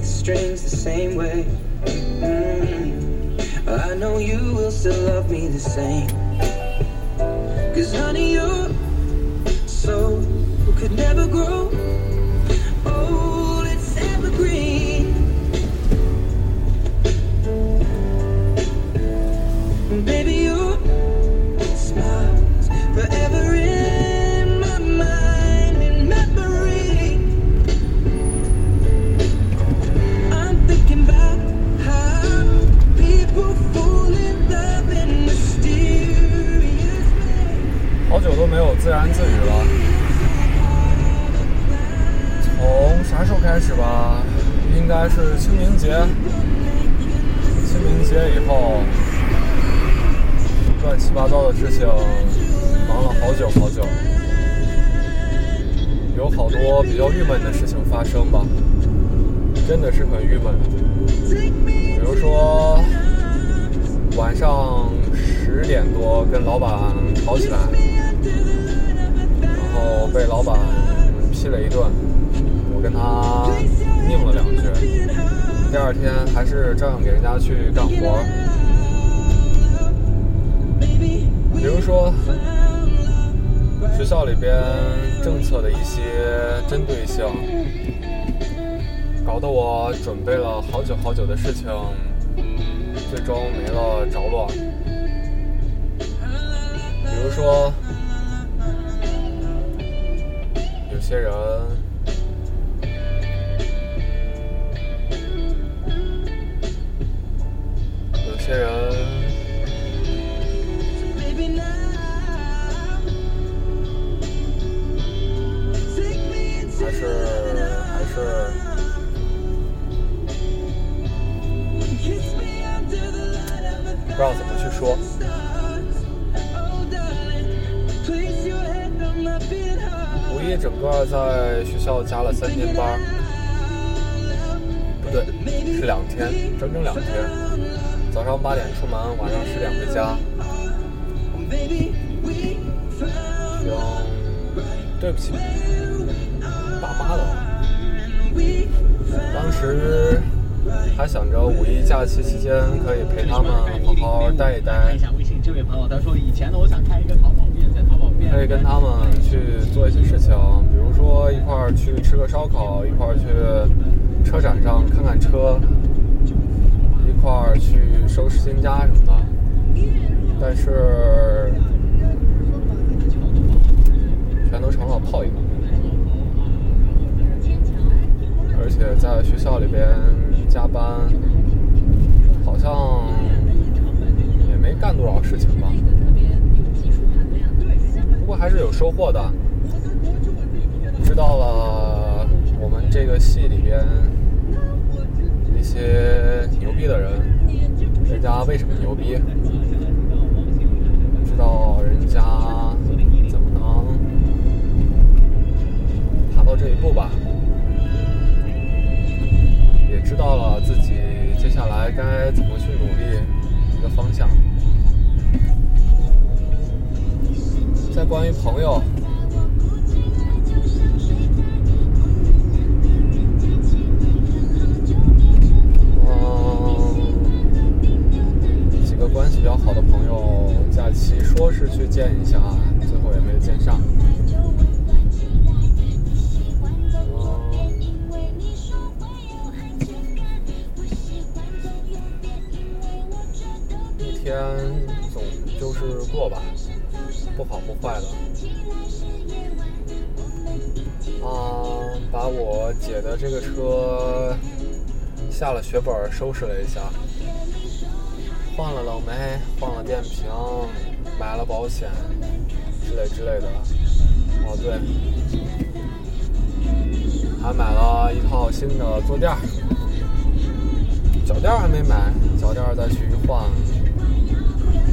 the strings the same way. Mm. I know you will still love me the same. Cause honey, your soul could never grow 乱七八糟的事情忙了好久好久，有好多比较郁闷的事情发生吧，真的是很郁闷。比如说晚上十点多跟老板吵起来。然后被老板批了一顿，我跟他拧了两句，第二天还是照样给人家去干活里边政策的一些针对性，搞得我准备了好久好久的事情，最终没了着落。比如说。有些人，有些人 heart. 五一整个在学校加了三天班，不对，是两天，整整两天。早上八点出门，晚上十点回家。有，对不起，爸妈了。当时还想着五一假期期间可以陪他们好好待一待看一，下微信，这位朋友他说，以前呢，我想开一个淘宝店，在淘宝店可以跟他们去做一些事情，比如说一块儿去吃个烧烤，一块儿去车展上看看车，一块儿去收拾新家什么的。但是全都成了泡影，而且在学校里边加班，好像也没干多少事情吧。不过还是有收获的，知道了我们这个系里边那些牛逼的人，人家为什么牛逼，见一下，最后也没见上。一天总就是过吧，不好不坏的。啊，把我姐的这个车下了血本收拾了一下，换了冷媒，换了电瓶，买了保险，之类之类的。哦对，还买了一套新的坐垫儿，脚垫儿还没买，脚垫儿再去一换，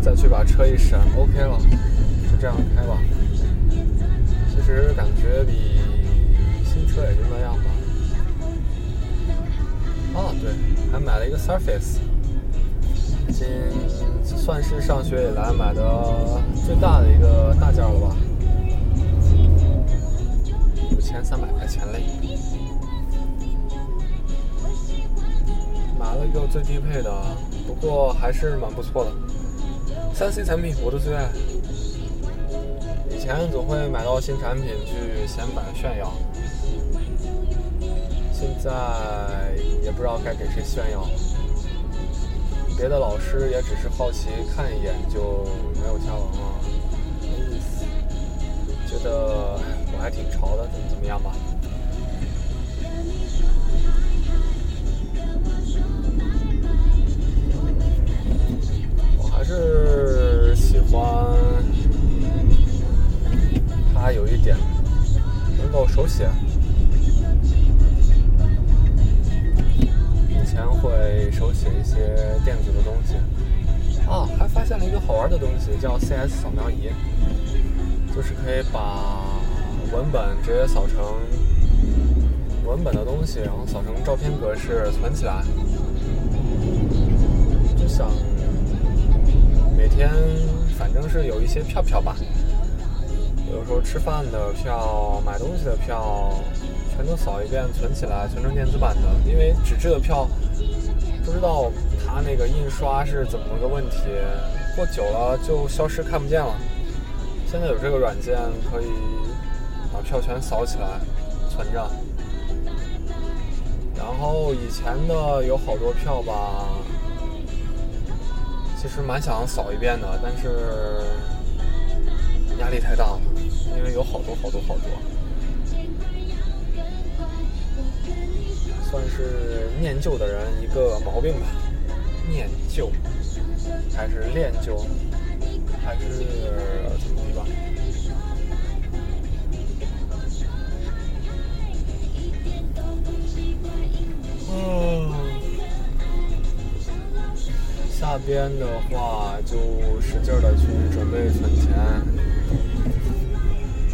再去把车一审，OK 了，就这样开吧。其实感觉比新车也就那样吧。啊，对，还买了一个 Surface，今算是上学以来买的最大的一个大件了吧，五千三百块钱嘞。最低配的，不过还是蛮不错的。三 C 产品我的最爱。以前总会买到新产品去显摆炫耀，现在也不知道该给谁炫耀。别的老师也只是好奇看一眼就没有下文了，没意思。觉得我还挺潮的，怎么怎么样吧。我还是喜欢他有一点能够手写，叫 CS 扫描仪，就是可以把文本直接扫成文本的东西，然后扫成照片格式存起来，就想。每天反正是有一些票票吧，比如说吃饭的票、买东西的票，全都扫一遍存起来，存成电子版的。因为纸质的票不知道它那个印刷是怎么个问题，过久了就消失看不见了。现在有这个软件可以把票全扫起来存着，然后以前的有好多票吧。其实蛮想扫一遍的，但是压力太大了，因为有好多好多好多，算是念旧的人一个毛病吧。念旧还是练就，还是怎么吧？下边的话，就使劲的去准备存钱，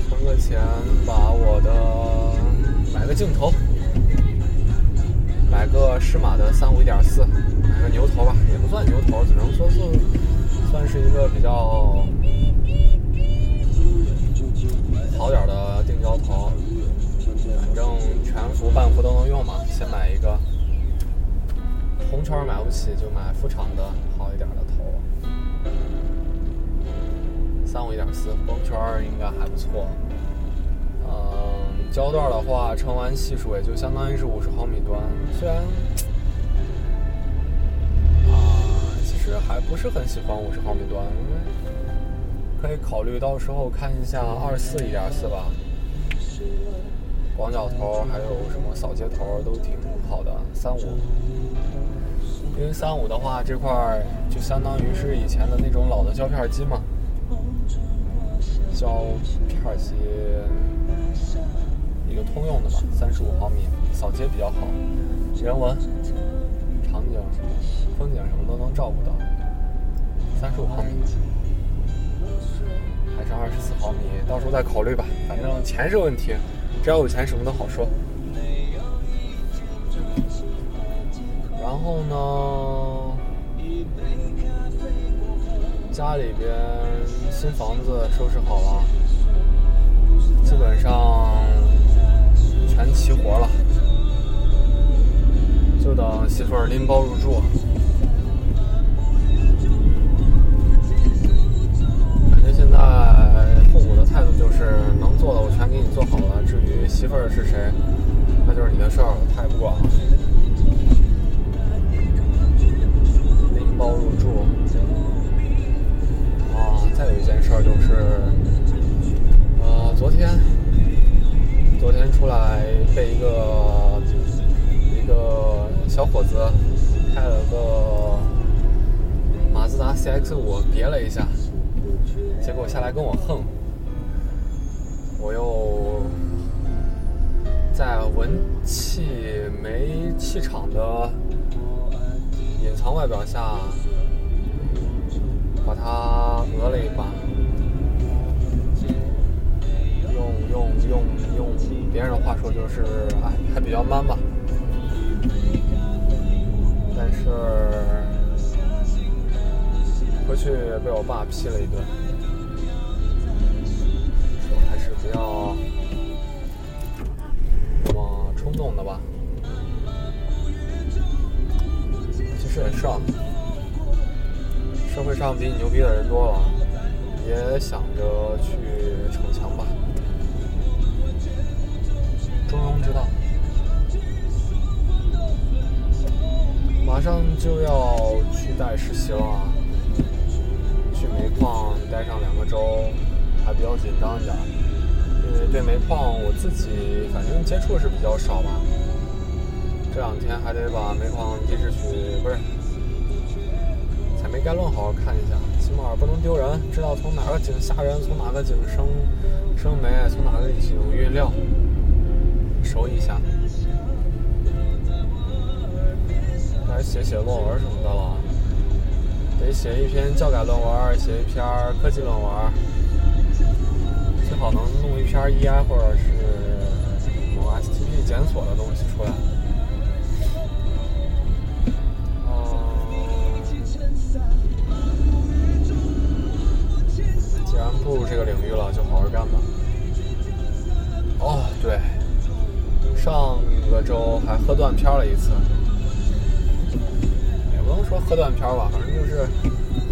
存个钱，把我的买个镜头，买个适马的三五一点四，牛头吧，也不算牛头，只能说是算是一个比较好点的定焦头，反正全幅半幅都能用嘛，先买一个。红圈买不起，就买副厂的好一点的头。三五一点四，光圈应该还不错。嗯，焦段的话，成完系数也就相当于是五十毫米端。虽然还不是很喜欢五十毫米端，因为可以考虑到时候看一下二四一点四吧。广角头还有什么扫街头都挺好的，三五。因为三五的话，这块就相当于是以前的那种老的胶片机嘛，胶片机一个通用的嘛，三十五毫米，扫街比较好，人文、场景、风景什么都能照顾到。三十五毫米还是二十四毫米，到时候再考虑吧，反正钱是问题，只要有钱，什么都好说。然后呢，家里边新房子收拾好了，基本上全齐活了，就等媳妇儿拎包入住。文气没气场的。隐藏外表下，把它讹了一把，用用用用别人的话说就是，哎，还比较 man 吧。但是回去被我爸批了一顿，说还是不要这么冲动的吧。是啊，社会上比你牛逼的人多了，也想着去逞强吧，中庸之道。马上就要去带实习了，去煤矿待上两个周，还比较紧张一点，对煤矿我自己反正接触是比较少吧。这两天还得把煤矿地质局不是采煤概论好好看一下，起码不能丢人，知道从哪个井下人，从哪个井生生煤，从哪个井运料，熟一下。该写写论文什么的了，得写一篇教改论文，写一篇科技论文，弄一篇 EI 或者是某 STP 检索的东西出来。嗯，既然步入这个领域了，就好好干吧。哦，对，上个周还喝断片了一次。也不能说喝断片吧，反正就是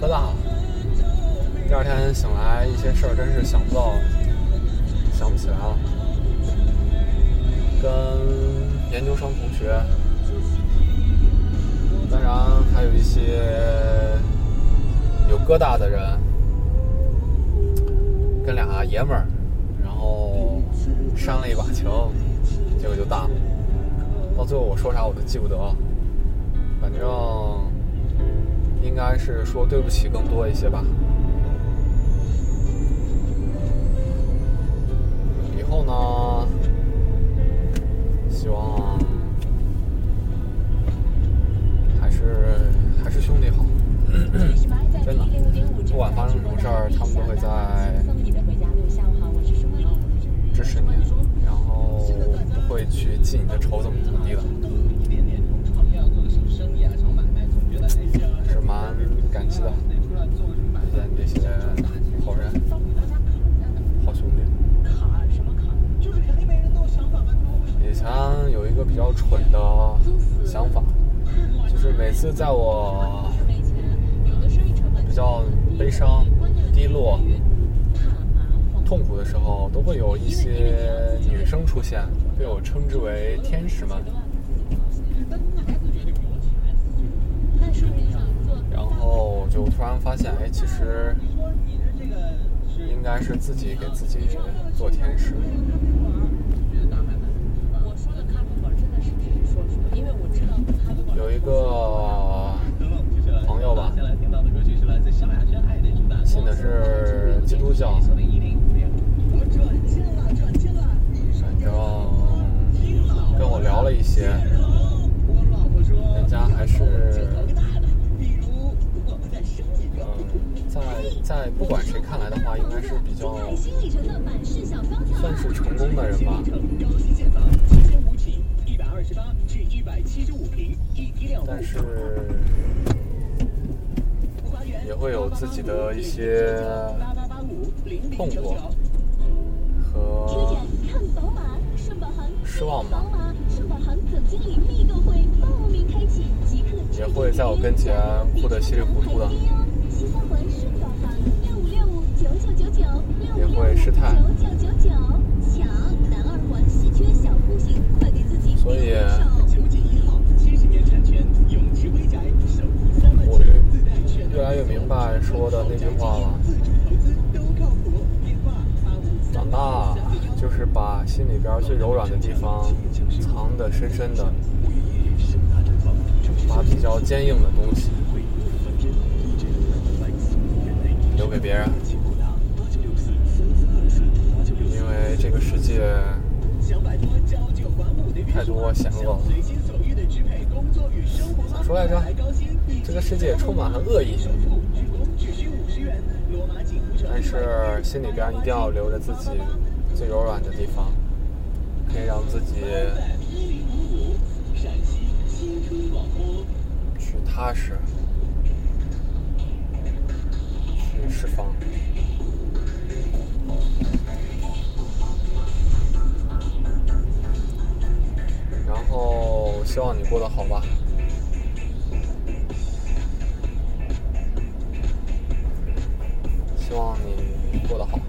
喝大了。第二天醒来，一些事儿真是想不到，想不起来了。跟研究生同学，当然还有一些有疙瘩的人，跟俩爷们儿，然后煽了一把情，结果就大了。到最后我说啥我都记不得。反正应该是说对不起更多一些吧。感激的，遇见这些好人、好兄弟。以前有一个比较蠢的想法，就是每次在我比较悲伤、低落、痛苦的时候，都会有一些女生出现，被我称之为天使们。然后就突然发现，哎，其实应该是自己给自己做天使。有一个朋友吧，信的是基督教，反正跟我聊了一些，人家还是。在在不管谁看来的话，应该是比较算是成功的人吧。但是也会有自己的一些痛苦和失望吧。也会在我跟前哭得稀里糊涂的。也会失态，所以，我越来越明白说的那句话了。长大就是把心里边最柔软的地方藏得深深的，把比较坚硬的东西。留给别人，为这个世界太多险恶了。咋说来着？这个世界充满了恶意，但是心里边一定要留着自己最柔软的地方，可以让自己去踏实。去释放，希望你过得好吧。希望你过得好。